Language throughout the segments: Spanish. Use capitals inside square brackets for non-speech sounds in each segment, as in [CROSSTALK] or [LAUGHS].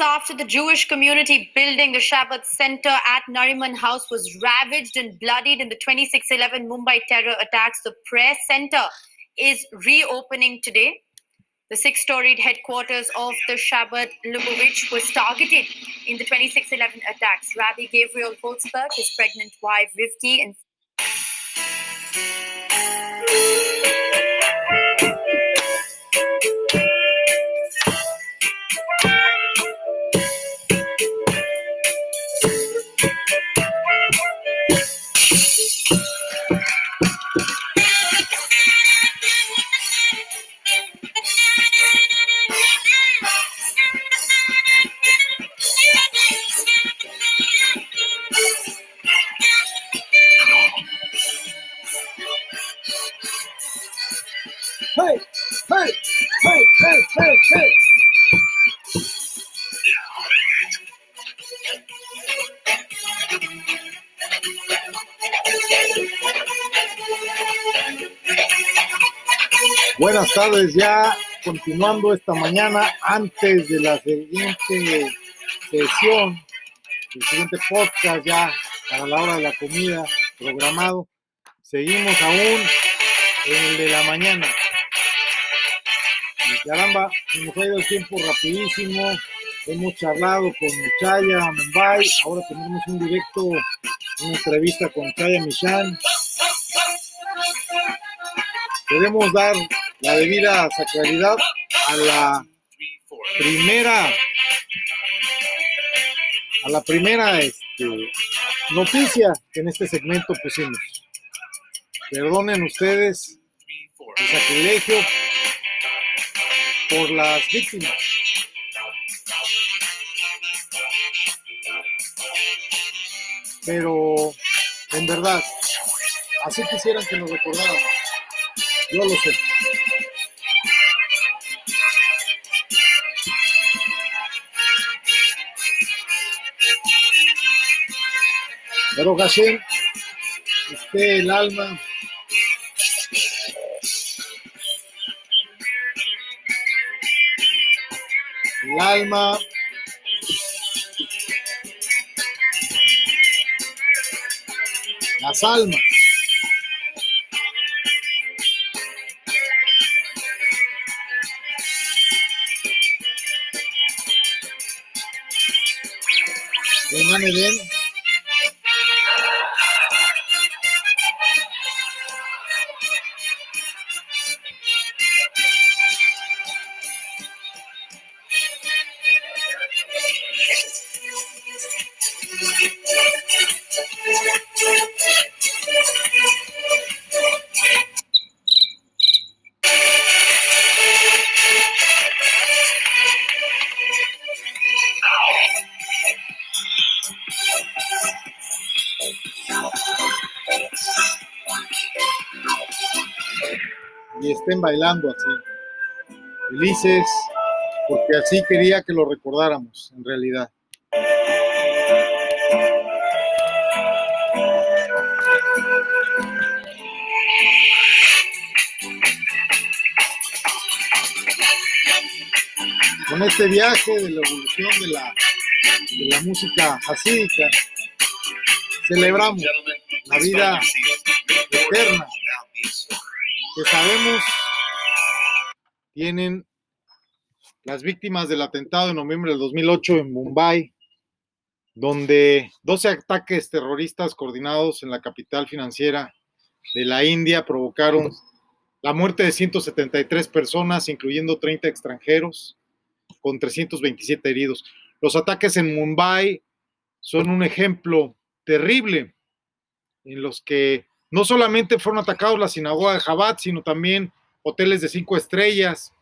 After the Jewish community building the Shabbat Center at Nariman House was ravaged and bloodied in the 2611 Mumbai terror attacks, the Prayer Center is reopening today. The six storied headquarters of the Shabbat Lubavitch was targeted in the 2611 attacks. Rabbi Gabriel Holzberg, his pregnant wife Rivki, and Ya continuando esta mañana antes de la siguiente sesión, el siguiente podcast ya para la hora de la comida programado. Seguimos aún en el de la mañana. Y caramba, se nos ha ido el tiempo rapidísimo. Hemos charlado con Chaya Mumbai. Ahora tenemos un directo, una entrevista con Chaya Michan. Queremos dar la debida sacralidad a la primera a la primera este, noticia que en este segmento pusimos. Perdonen ustedes el sacrilegio por las víctimas. Pero en verdad, así quisieran que nos recordáramos. Yo lo sé. Pero Hashem, esté el alma. El alma. Las almas. Vengan Edén. Estén bailando así, felices, porque así quería que lo recordáramos en realidad. Con este viaje de la evolución de la, de la música hasídica, celebramos la vida eterna que sabemos tienen las víctimas del atentado de noviembre del 2008 en Mumbai, donde 12 ataques terroristas coordinados en la capital financiera de la India provocaron la muerte de 173 personas, incluyendo 30 extranjeros, con 327 heridos. Los ataques en Mumbai son un ejemplo terrible en los que no solamente fueron atacados la sinagoga de Jabat, sino también hoteles de cinco estrellas,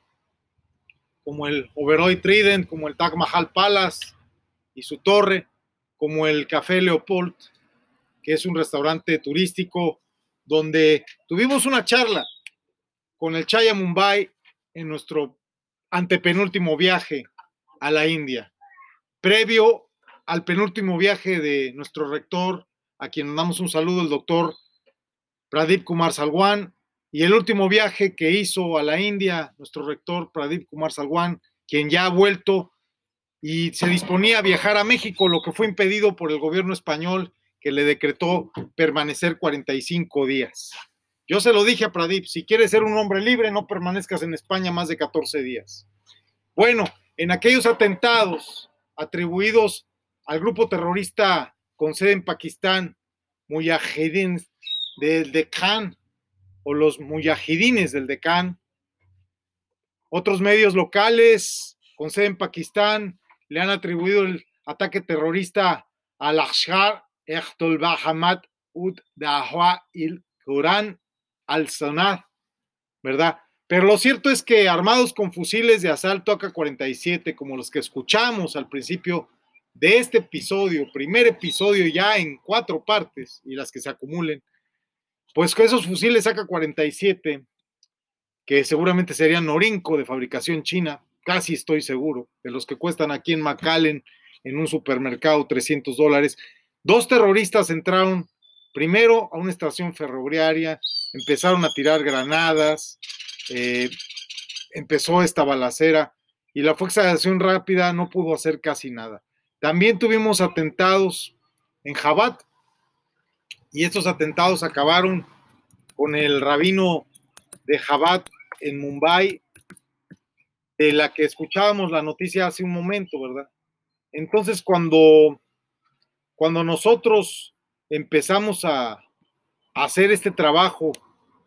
como el Oberoi Trident, como el Taj Mahal Palace y su torre, como el Café Leopold, que es un restaurante turístico donde tuvimos una charla con el Chaya Mumbai en nuestro antepenúltimo viaje a la India, previo al penúltimo viaje de nuestro rector, a quien damos un saludo, el doctor Pradip Kumar Salwan, y el último viaje que hizo a la India nuestro rector Pradip Kumar Salwan, quien ya ha vuelto y se disponía a viajar a México, lo que fue impedido por el gobierno español que le decretó permanecer 45 días. Yo se lo dije a Pradip, si quieres ser un hombre libre, no permanezcas en España más de 14 días. Bueno, en aquellos atentados atribuidos al grupo terrorista con sede en Pakistán, Mujahideen del Deccan o los Mujahidines del Deccan, otros medios locales con sede en Pakistán le han atribuido el ataque terrorista al Ashar Echtol Bahamat Ud Dahwa il Quran al-Sanad, ¿verdad? Pero lo cierto es que armados con fusiles de asalto AK-47, como los que escuchamos al principio de este episodio, primer episodio ya en cuatro partes y las que se acumulen, pues con esos fusiles AK-47, que seguramente serían Norinco de fabricación china, casi estoy seguro, de los que cuestan aquí en McAllen en un supermercado 300 dólares, dos terroristas entraron primero a una estación ferroviaria, empezaron a tirar granadas, eh, empezó esta balacera y la Fuerza de Acción Rápida no pudo hacer casi nada. También tuvimos atentados en Jabat y estos atentados acabaron con el rabino de Jabat en Mumbai, de la que escuchábamos la noticia hace un momento, ¿verdad? Entonces, cuando, cuando nosotros empezamos a hacer este trabajo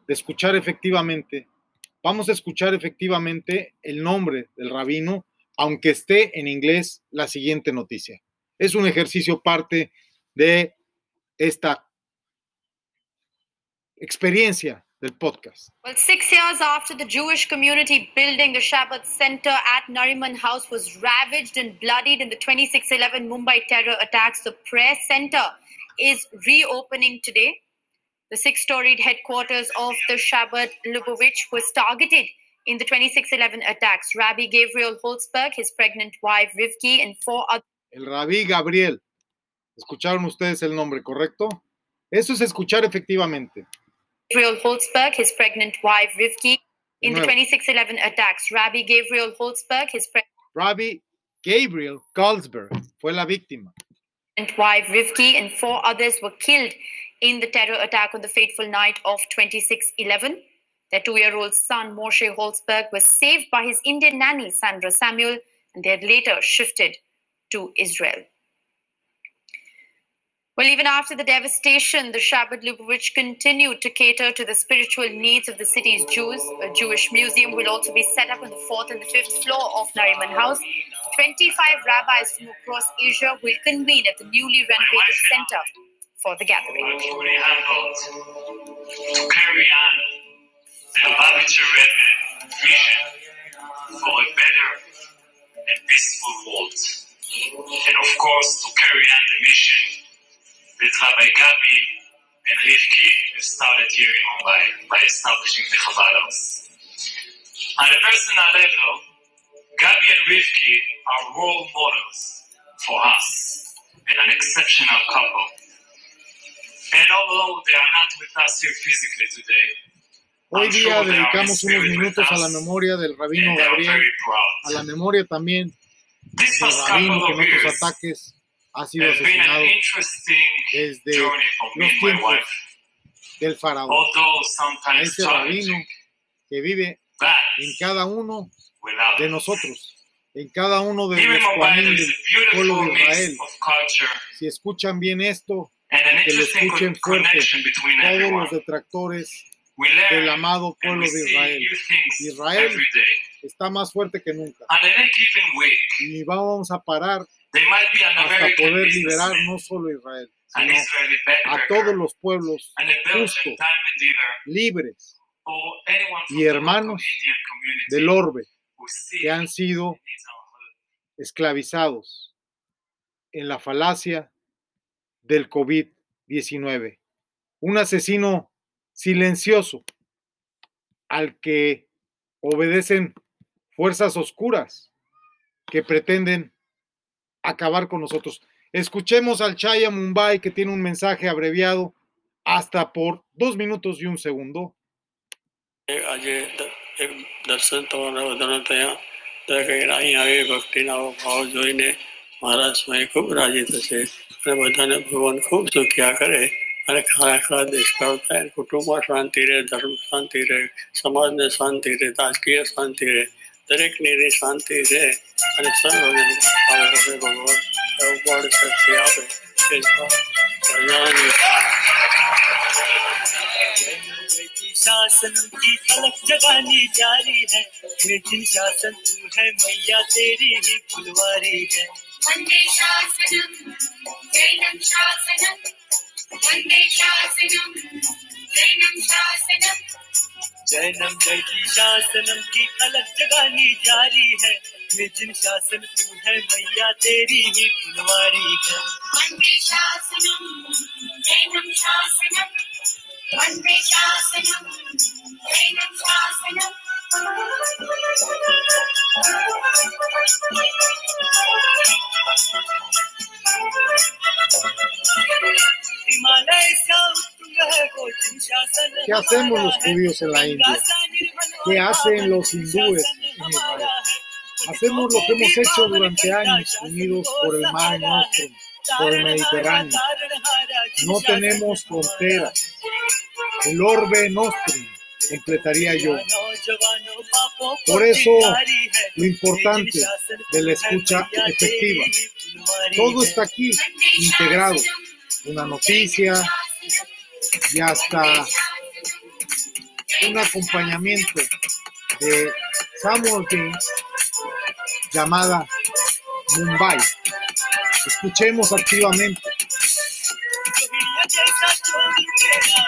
de escuchar efectivamente, vamos a escuchar efectivamente el nombre del rabino, aunque esté en inglés la siguiente noticia. Es un ejercicio parte de esta experiencia del podcast. Well, six years after the Jewish community building the Shabbat Center at Nariman House was ravaged and bloodied in the 2611 Mumbai terror attacks, the Prayer Center is reopening today. The six storied headquarters of the Shabbat Lubavitch was targeted in the 2611 attacks. Rabbi Gabriel Holzberg, his pregnant wife Rivki, and four other. El Rabí Gabriel. ¿Escucharon ustedes el nombre, correcto? Eso es escuchar efectivamente. Gabriel Holzberg, his pregnant wife Rivki, in the Nuevo. 2611 attacks. Rabbi Gabriel Holzberg, his pregnant Rabbi Gabriel Goldsberg fue la víctima. And wife Rivki, and four others were killed in the terror attack on the fateful night of 2611. Their two year old son, Moshe Holzberg, was saved by his Indian nanny, Sandra Samuel, and they had later shifted to Israel. Well, even after the devastation, the Shabbat Lubavitch continued to cater to the spiritual needs of the city's Jews. A Jewish museum will also be set up on the fourth and the fifth floor of Nariman House. 25 rabbis from across Asia will convene at the newly renovated center for the gathering. To carry on the Lubavitcher vision for a better and peaceful world. And of course, to carry on the mission that Rabbi Gabi and Rivki started here in Mumbai by establishing the Chabad House. On a personal level, Gabi and Rivki are role models for us and an exceptional couple. And although they are not with us here physically today, Hoy día sure they are in dedicamos unos minutos a la memoria del rabino and they are Gabriel, a la memoria también del rabino que en otros ataques ha sido asesinado desde los tiempos del faraón. Ese rabino que vive en cada uno de nosotros, en cada uno de los del pueblo de Israel. Si escuchan bien esto, que lo escuchen fuerte todos los detractores del amado pueblo de Israel. Israel está más fuerte que nunca. Y vamos a parar hasta poder liberar no solo a Israel, sino a todos los pueblos justos, libres y hermanos del orbe que han sido esclavizados en la falacia del COVID-19. Un asesino silencioso al que obedecen fuerzas oscuras que pretenden acabar con nosotros. Escuchemos al Chaya Mumbai que tiene un mensaje abreviado hasta por dos minutos y un segundo. આજે દ- એક દર્શન તમારા વધારતા ત્યાં દરેક અહીં આવી ભક્તિના ભાવ જોઈને મહારાજ સ્વામી ખૂબ રાજી થશે અને બધાને ભગવાન ખૂબ સુખ્યા કરે અને ખરા ખરા દેશકાળ થાય કુટુંબમાં શાંતિ રહે ધર્મ શાંતિ રહે સમાજને શાંતિ રહે રાજકીય શાંતિ રહે દરેકની એની શાંતિ રહે અને સર્વને આવે ભગવાન બળ શક્તિ આપે એ ભગવાનની शासन की अलग जगानी जारी है ये जिन शासन तू है मैया तेरी ही फुलवारी है वन्दे शासनम् जैनं शासनम् वंदे जैनं जैनम जय की शासनम की अलग जगानी जारी है। ये जिन शासन तू है मैया तेरी ही फुलवारी है। वंदे शासनम् जैनं शासनम्। वंदे शासनम् जैनं शासनम्। ¿Qué hacemos los judíos en la India? ¿Qué hacen los hindúes en Israel? Hacemos lo que hemos hecho durante años, unidos por el mar Nostrum, por el Mediterráneo. No tenemos fronteras. El orbe Nostrum, completaría yo. Por eso, lo importante de la escucha efectiva. Todo está aquí integrado. Una noticia y hasta un acompañamiento de Samuel King llamada Mumbai. Escuchemos activamente.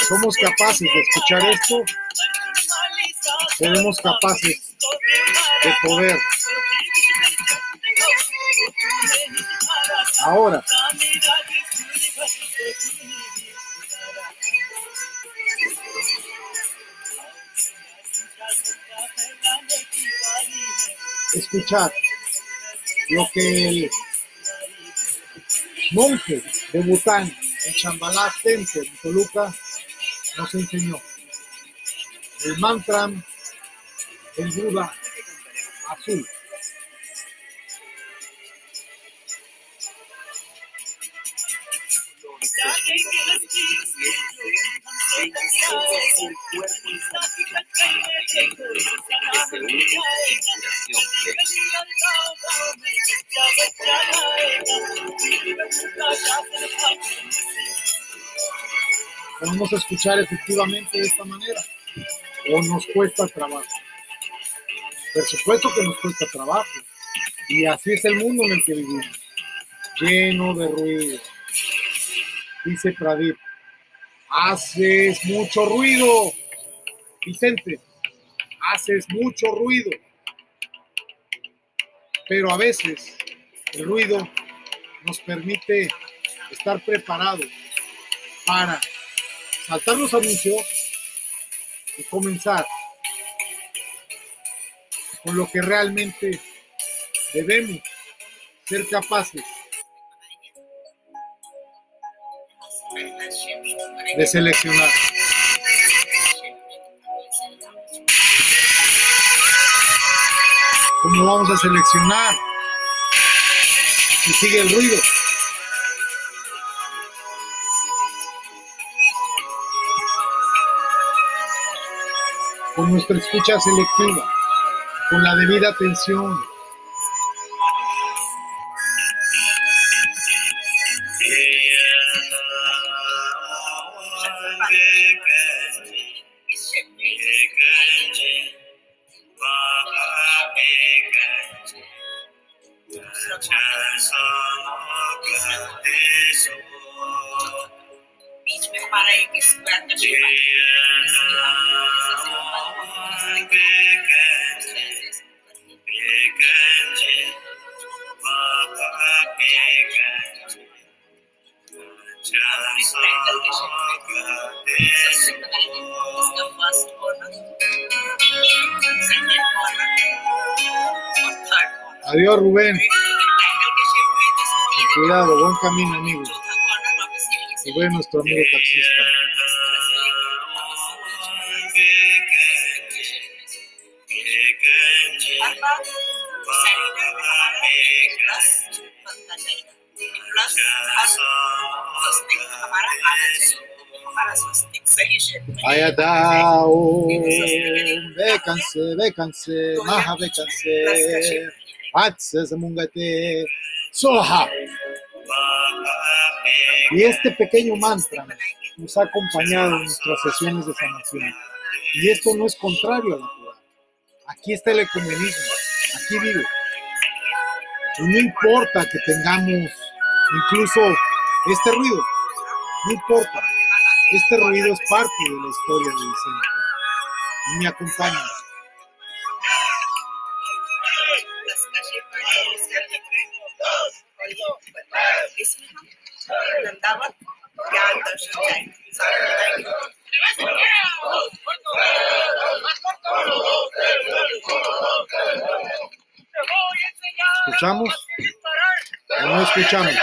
Somos capaces de escuchar esto, seremos capaces de poder. Ahora, escuchar lo que el monje de Bután en Shambhala Temple en Toluca nos enseñó. El mantra del Buda azul. Podemos escuchar efectivamente de esta manera o nos cuesta trabajo. Por supuesto que nos cuesta trabajo. Y así es el mundo en el que vivimos, lleno de ruido. Dice Pradip, haces mucho ruido. Vicente, haces mucho ruido. Pero a veces el ruido nos permite estar preparados para saltar los anuncios y comenzar con lo que realmente debemos ser capaces de seleccionar. ¿Cómo vamos a seleccionar? Si sigue el ruido. Con nuestra escucha selectiva, con la debida atención, Adiós, Rubén. Cuidado, buen camino, amigo. Rubén, nuestro amigo taxista. Vaya Tao, vécanse, vécanse, maja, vécanse. Atses, mungate, soha. Y este pequeño mantra nos ha acompañado en nuestras sesiones de sanación. Y esto no es contrario a la Torah. Aquí está el ecumenismo, aquí vive. Y no importa que tengamos incluso este ruido, no importa. Este ruido es parte de la historia de Vicente. Y me acompaña. ¿Escuchamos o no escuchamos?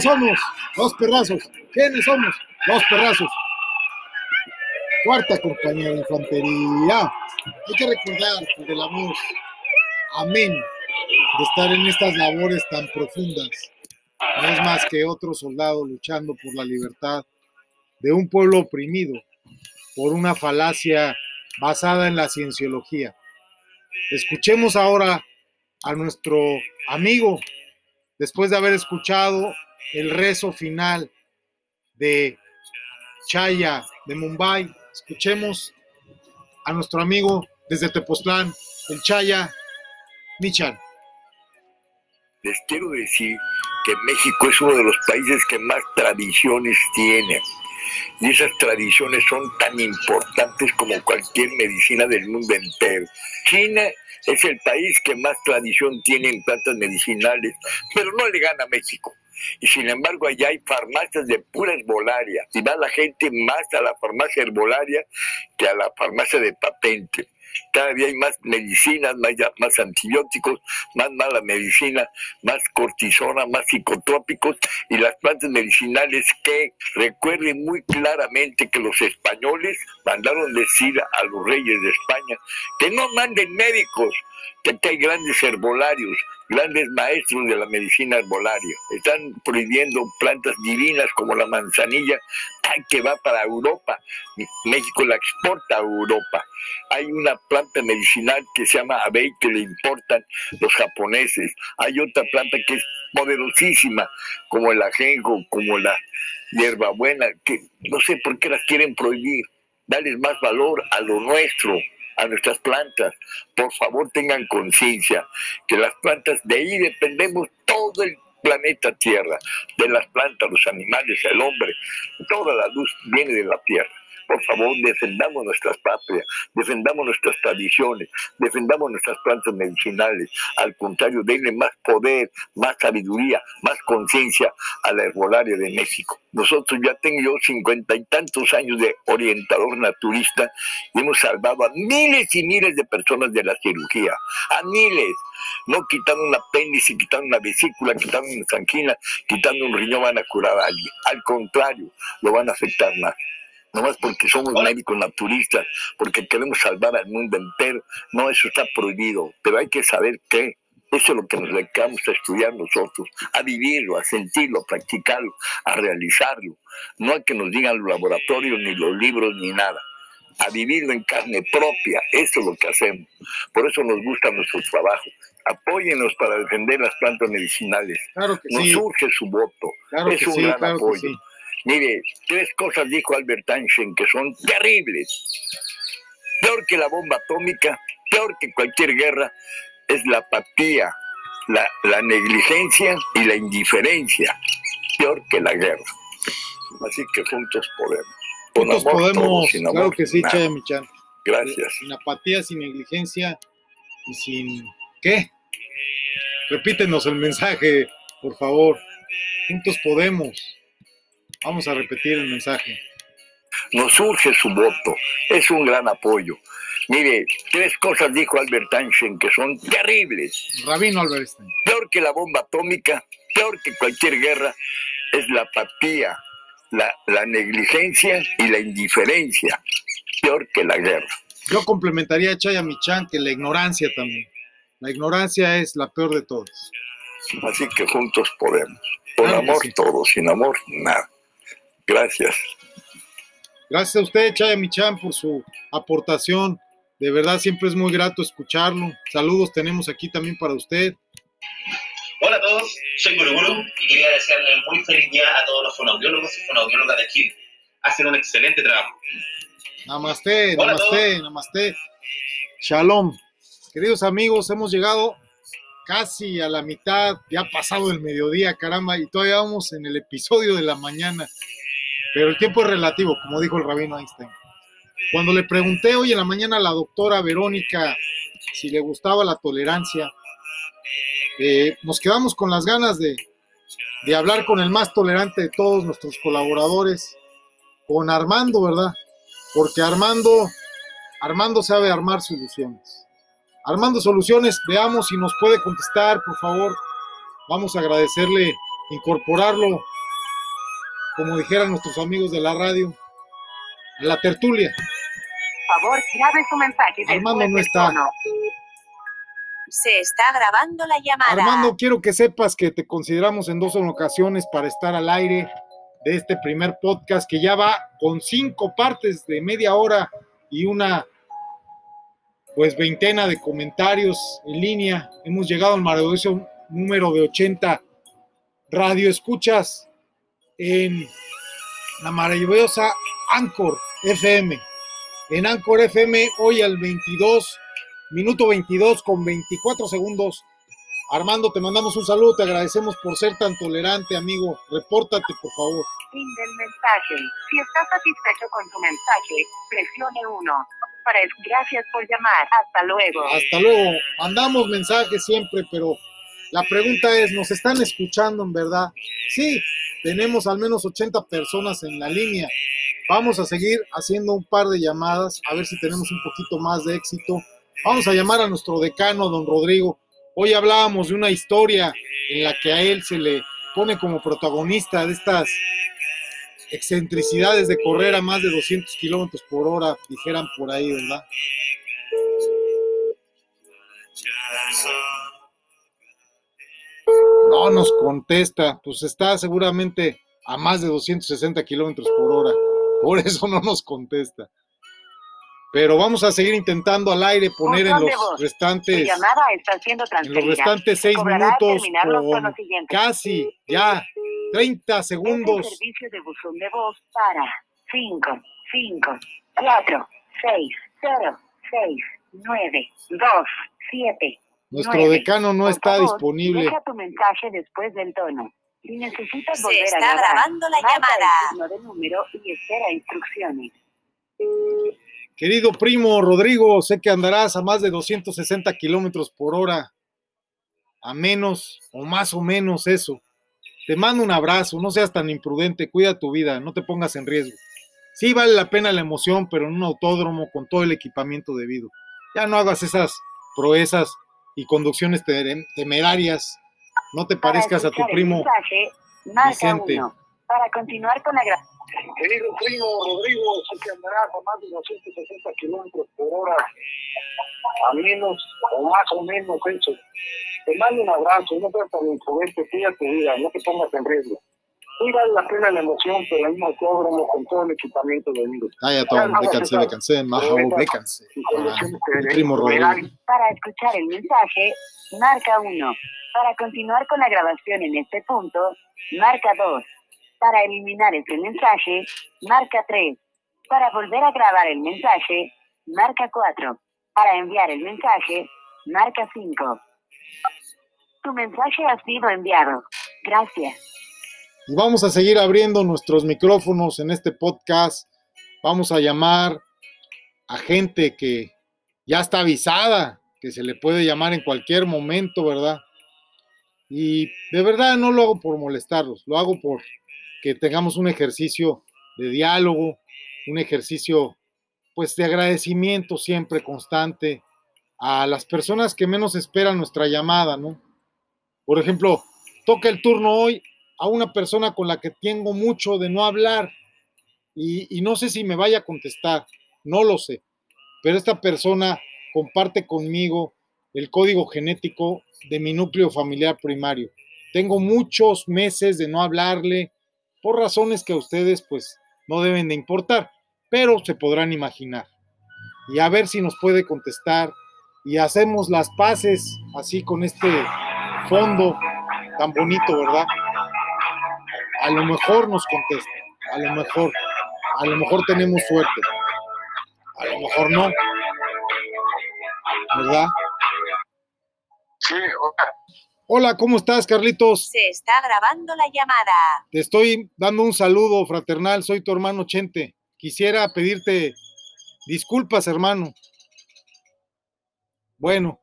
¿Quiénes somos? Los perrazos. ¿Quiénes somos? Los perrazos. Cuarta compañía de infantería. Hay que recordar que del amor, amén, de estar en estas labores tan profundas. No es más que otro soldado luchando por la libertad de un pueblo oprimido por una falacia basada en la cienciología. Escuchemos ahora a nuestro amigo, después de haber escuchado el rezo final de Chaya de Mumbai, escuchemos a nuestro amigo desde Tepoztlán, el Chaya Michan. les quiero decir que México es uno de los países que más tradiciones tiene. Y esas tradiciones son tan importantes como cualquier medicina del mundo entero. China es el país que más tradición tiene en plantas medicinales, pero no le gana a México. Y sin embargo, allá hay farmacias de pura herbolaria. Y va la gente más a la farmacia herbolaria que a la farmacia de patente. Cada día hay más medicinas, más, más antibióticos, más mala medicina, más cortisona, más psicotrópicos y las plantas medicinales que recuerden muy claramente que los españoles mandaron decir a los reyes de España que no manden médicos, que aquí hay grandes herbolarios, grandes maestros de la medicina herbolaria. Están prohibiendo plantas divinas como la manzanilla que va para Europa. México la exporta a Europa. Hay una planta medicinal que se llama abey que le importan los japoneses. Hay otra planta que es poderosísima, como el ajenjo, como la hierbabuena, que no sé por qué las quieren prohibir. Darles más valor a lo nuestro, a nuestras plantas. Por favor, tengan conciencia que las plantas, de ahí dependemos todo el planeta Tierra, de las plantas, los animales, el hombre. Toda la luz viene de la Tierra. Por favor, defendamos nuestras patrias, defendamos nuestras tradiciones, defendamos nuestras plantas medicinales. Al contrario, denle más poder, más sabiduría, más conciencia a la herbolaria de México. Nosotros ya tengo yo cincuenta y tantos años de orientador naturista y hemos salvado a miles y miles de personas de la cirugía, a miles. No quitando un apéndice, quitando una vesícula, quitando una sanguina, quitando un riñón van a curar a alguien. Al contrario, lo van a afectar más nomás porque somos médicos naturistas, porque queremos salvar al mundo entero. No, eso está prohibido, pero hay que saber qué. Eso es lo que nos dedicamos a estudiar nosotros, a vivirlo, a sentirlo, a practicarlo, a realizarlo. No a que nos digan los laboratorios, ni los libros, ni nada. A vivirlo en carne propia, eso es lo que hacemos. Por eso nos gusta nuestro trabajo. Apóyenos para defender las plantas medicinales. Claro que Nos sí, surge su voto. claro es que un sí, gran claro que apoyo. Mire, tres cosas dijo Albert Einstein que son terribles. Peor que la bomba atómica, peor que cualquier guerra, es la apatía, la, la negligencia y la indiferencia. Peor que la guerra. Así que juntos podemos. Con Juntos amor podemos, sin claro amor, que sí, nada. Chaya Michan. Gracias. Sin apatía, sin negligencia y sin. ¿Qué? repítenos el mensaje, por favor. Juntos podemos. Vamos a repetir el mensaje. Nos urge su voto. Es un gran apoyo. Mire, tres cosas dijo Albert Einstein que son terribles. Rabino Albert Einstein. Peor que la bomba atómica, peor que cualquier guerra, es la apatía, la, la negligencia y la indiferencia. Peor que la guerra. Yo complementaría a Chaya Michan que la ignorancia también. La ignorancia es la peor de todas. Así que juntos podemos. Con Claro amor sí. todo, sin amor nada. Gracias. Gracias a usted, Chaya Michan, por su aportación. De verdad, siempre es muy grato escucharlo. Saludos tenemos aquí también para usted. Hola a todos, soy Guruguru y quería desearle muy feliz día a todos los fonoaudiólogos y fonoaudiólogas de Chile. Hacen un excelente trabajo. Namaste, Hola namaste, namaste. Shalom. Queridos amigos, hemos llegado casi a la mitad, ya ha pasado el mediodía, caramba, y todavía vamos en el episodio de la mañana. Pero el tiempo es relativo, como dijo el rabino Einstein. Cuando le pregunté hoy en la mañana a la doctora Verónica si le gustaba la tolerancia, eh, nos quedamos con las ganas de, de hablar con el más tolerante de todos nuestros colaboradores, con Armando, ¿verdad? Porque Armando, Armando sabe armar soluciones. Armando Soluciones, veamos si nos puede contestar, por favor. Vamos a agradecerle incorporarlo, como dijeran nuestros amigos de la radio, a la tertulia. favor, grabe su mensaje. Armando no está. Se está grabando la llamada. Armando, quiero que sepas que te consideramos en dos ocasiones para estar al aire de este primer podcast que ya va con cinco partes de media hora y una pues veintena de comentarios en línea. Hemos llegado al maravilloso número de 80 radio escuchas en la maravillosa Anchor FM. En Anchor FM hoy al 22 minuto 22 con 24 segundos. Armando, te mandamos un saludo, te agradecemos por ser tan tolerante, amigo. Repórtate, por favor. Fin del mensaje. Si está satisfecho con su mensaje, presione 1. Para gracias por llamar. Hasta luego. Hasta luego. Mandamos mensajes siempre, pero la pregunta es, ¿nos están escuchando en verdad? Sí, tenemos al menos 80 personas en la línea. Vamos a seguir haciendo un par de llamadas, a ver si tenemos un poquito más de éxito. Vamos a llamar a nuestro decano, don Rodrigo. Hoy hablábamos de una historia en la que a él se le pone como protagonista de estas excentricidades de correr a más de 200 kilómetros por hora, dijeran por ahí, ¿verdad? No nos contesta, pues está seguramente a más de 260 kilómetros por hora, por [LAUGHS] eso no nos contesta. Pero vamos a seguir intentando al aire poner en los restantes, en los restantes Se seis minutos con casi ya 30 Es el segundos. servicio de buzón de voz para 5, 5, 4, 6, 0, 6, 9, 2, 7. Nuestro decano no Por está favor, disponible. Deja tu mensaje después del tono. Si necesitas Se volver está a grabar, grabando la llamada. de número y espera instrucciones. Querido primo Rodrigo, sé que andarás a más de 260 kilómetros por hora, a menos o más o menos eso. Te mando un abrazo, no seas tan imprudente, cuida tu vida, no te pongas en riesgo. Sí vale la pena la emoción, pero en un autódromo con todo el equipamiento debido. Ya no hagas esas proezas y conducciones te- temerarias. No te Para parezcas a tu primo. mensaje, Vicente. 1. Para continuar con la. Querido primo Rodrigo, sé que andarás a más de 260 kilómetros por hora, a menos o más o menos eso. Te mando un abrazo, no seas tan imprudente, cuida tu vida, no te pongas en riesgo. Sí vale la pena la emoción, pero en un autódromo con todo el equipamiento debido. Ah, ya, Tom, vécanse, vécanse, vécanse. Mi primo Rodrigo. Para escuchar el mensaje, marca 1. Para continuar con la grabación en este punto, marca 2. Para eliminar este mensaje, marca 3. Para volver a grabar el mensaje, marca 4. Para enviar el mensaje, marca 5. Tu mensaje ha sido enviado. Gracias. Y vamos a seguir abriendo nuestros micrófonos en este podcast. Vamos a llamar a gente que ya está avisada, que se le puede llamar en cualquier momento, ¿verdad? Y de verdad no lo hago por molestarlos, lo hago por que tengamos un ejercicio de diálogo, un ejercicio pues de agradecimiento siempre constante a las personas que menos esperan nuestra llamada, ¿no? Por ejemplo, toca el turno hoy a una persona con la que tengo mucho de no hablar y, no sé si me vaya a contestar, no lo sé, pero esta persona comparte conmigo el código genético de mi núcleo familiar primario. Tengo muchos meses de no hablarle por razones que a ustedes pues no deben de importar, pero se podrán imaginar. Y a ver si nos puede contestar y hacemos las paces así con este fondo tan bonito, ¿verdad? A lo mejor nos contesta, a lo mejor, a lo mejor tenemos suerte, a lo mejor no, ¿verdad? Sí, hola. Hola, ¿cómo estás, Carlitos? Se está grabando la llamada. Te estoy dando un saludo fraternal, soy tu hermano Chente. Quisiera pedirte disculpas, hermano. Bueno,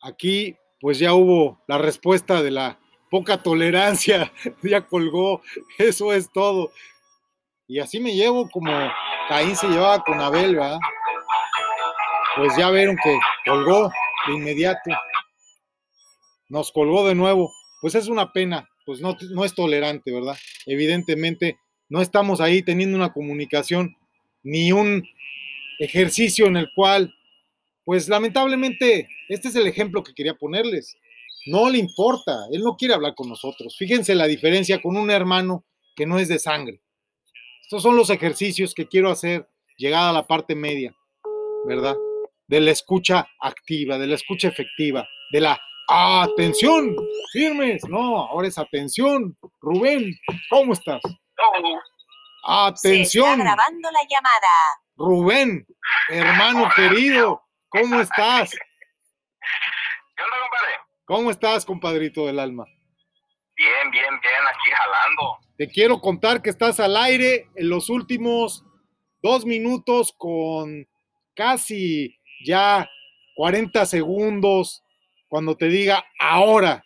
aquí pues ya hubo la respuesta de la poca tolerancia, [LAUGHS] ya colgó, eso es todo. Y así me llevo como Caín se llevaba con Abel, ¿verdad? Pues ya vieron que colgó de inmediato. Nos colgó de nuevo. Pues es una pena, pues no, no es tolerante, ¿verdad? Evidentemente no estamos ahí teniendo una comunicación ni un ejercicio en el cual, pues lamentablemente, este es el ejemplo que quería ponerles. No le importa, él no quiere hablar con nosotros. Fíjense la diferencia con un hermano que no es de sangre. Estos son los ejercicios que quiero hacer llegada a la parte media, ¿verdad? De la escucha activa, de la escucha efectiva, de la atención, firmes. No, ahora es atención. Rubén, ¿cómo estás? Se Atención. está grabando la llamada. Rubén, hermano querido, ¿cómo estás? ¿Qué onda, compadre? ¿Cómo estás, compadrito del alma? Bien, bien, bien, aquí jalando. Te quiero contar que estás al aire en los últimos dos minutos con casi ya 40 segundos. Cuando te diga ahora,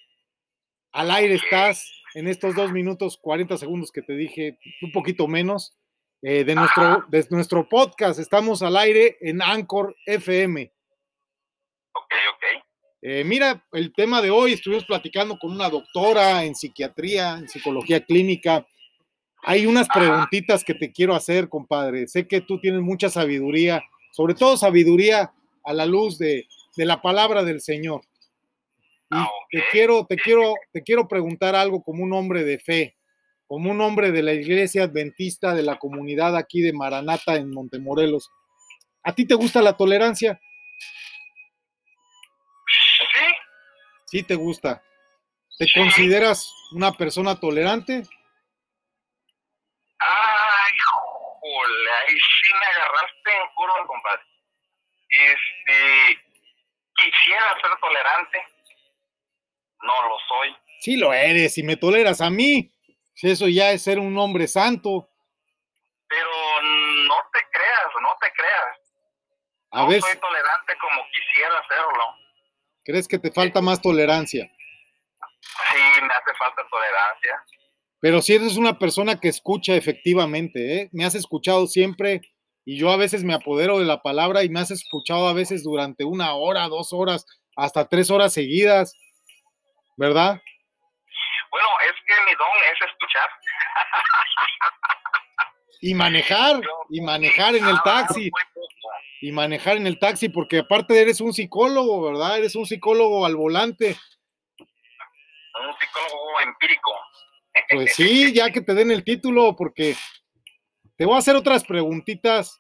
al aire estás en estos dos minutos 40 segundos que te dije, un poquito menos, eh, de, nuestro, de nuestro podcast. Estamos al aire en Anchor FM. Ok, ok. Eh, mira, el tema de hoy estuvimos platicando con una doctora en psiquiatría, en psicología clínica. Hay unas preguntitas que te quiero hacer, compadre. Sé que tú tienes mucha sabiduría, sobre todo sabiduría a la luz de, de la palabra del Señor. Y Ah, te quiero, te quiero, te quiero preguntar algo como un hombre de fe, como un hombre de la iglesia adventista de la comunidad aquí de Maranata en Montemorelos. ¿A ti te gusta la tolerancia? Sí, te gusta. ¿Te consideras una persona tolerante? Ay, jole, ahí sí me agarraste en curva, compadre. Este, quisiera ser tolerante, no lo soy. Sí lo eres y me toleras a mí. Si Eso ya es ser un hombre santo. Pero no te creas, no te creas. A no veces, soy tolerante como quisiera hacerlo. ¿Crees que te falta más tolerancia? Sí, me hace falta tolerancia. Pero si eres una persona que escucha efectivamente, ¿eh? me has escuchado siempre y yo a veces me apodero de la palabra y me has escuchado a veces durante una hora, dos horas, hasta tres horas seguidas, ¿verdad? Bueno, es que mi don es escuchar. Y manejar, y manejar en el taxi, Muy poco. Y manejar en el taxi, porque aparte eres un psicólogo, ¿verdad? Eres un psicólogo al volante. Un psicólogo empírico. Pues sí, ya que te den el título, porque te voy a hacer otras preguntitas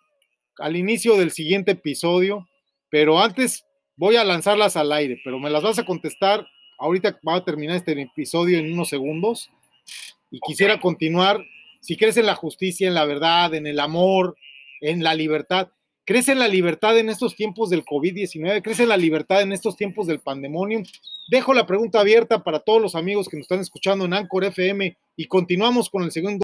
al inicio del siguiente episodio, pero antes voy a lanzarlas al aire, pero me las vas a contestar. Ahorita va a terminar este episodio en unos segundos y quisiera continuar. Si crees en la justicia, en la verdad, en el amor, en la libertad, ¿crees en la libertad en estos tiempos del COVID-19? ¿Crees en la libertad en estos tiempos del pandemonium? Dejo la pregunta abierta para todos los amigos que nos están escuchando en Anchor FM y continuamos con el segundo.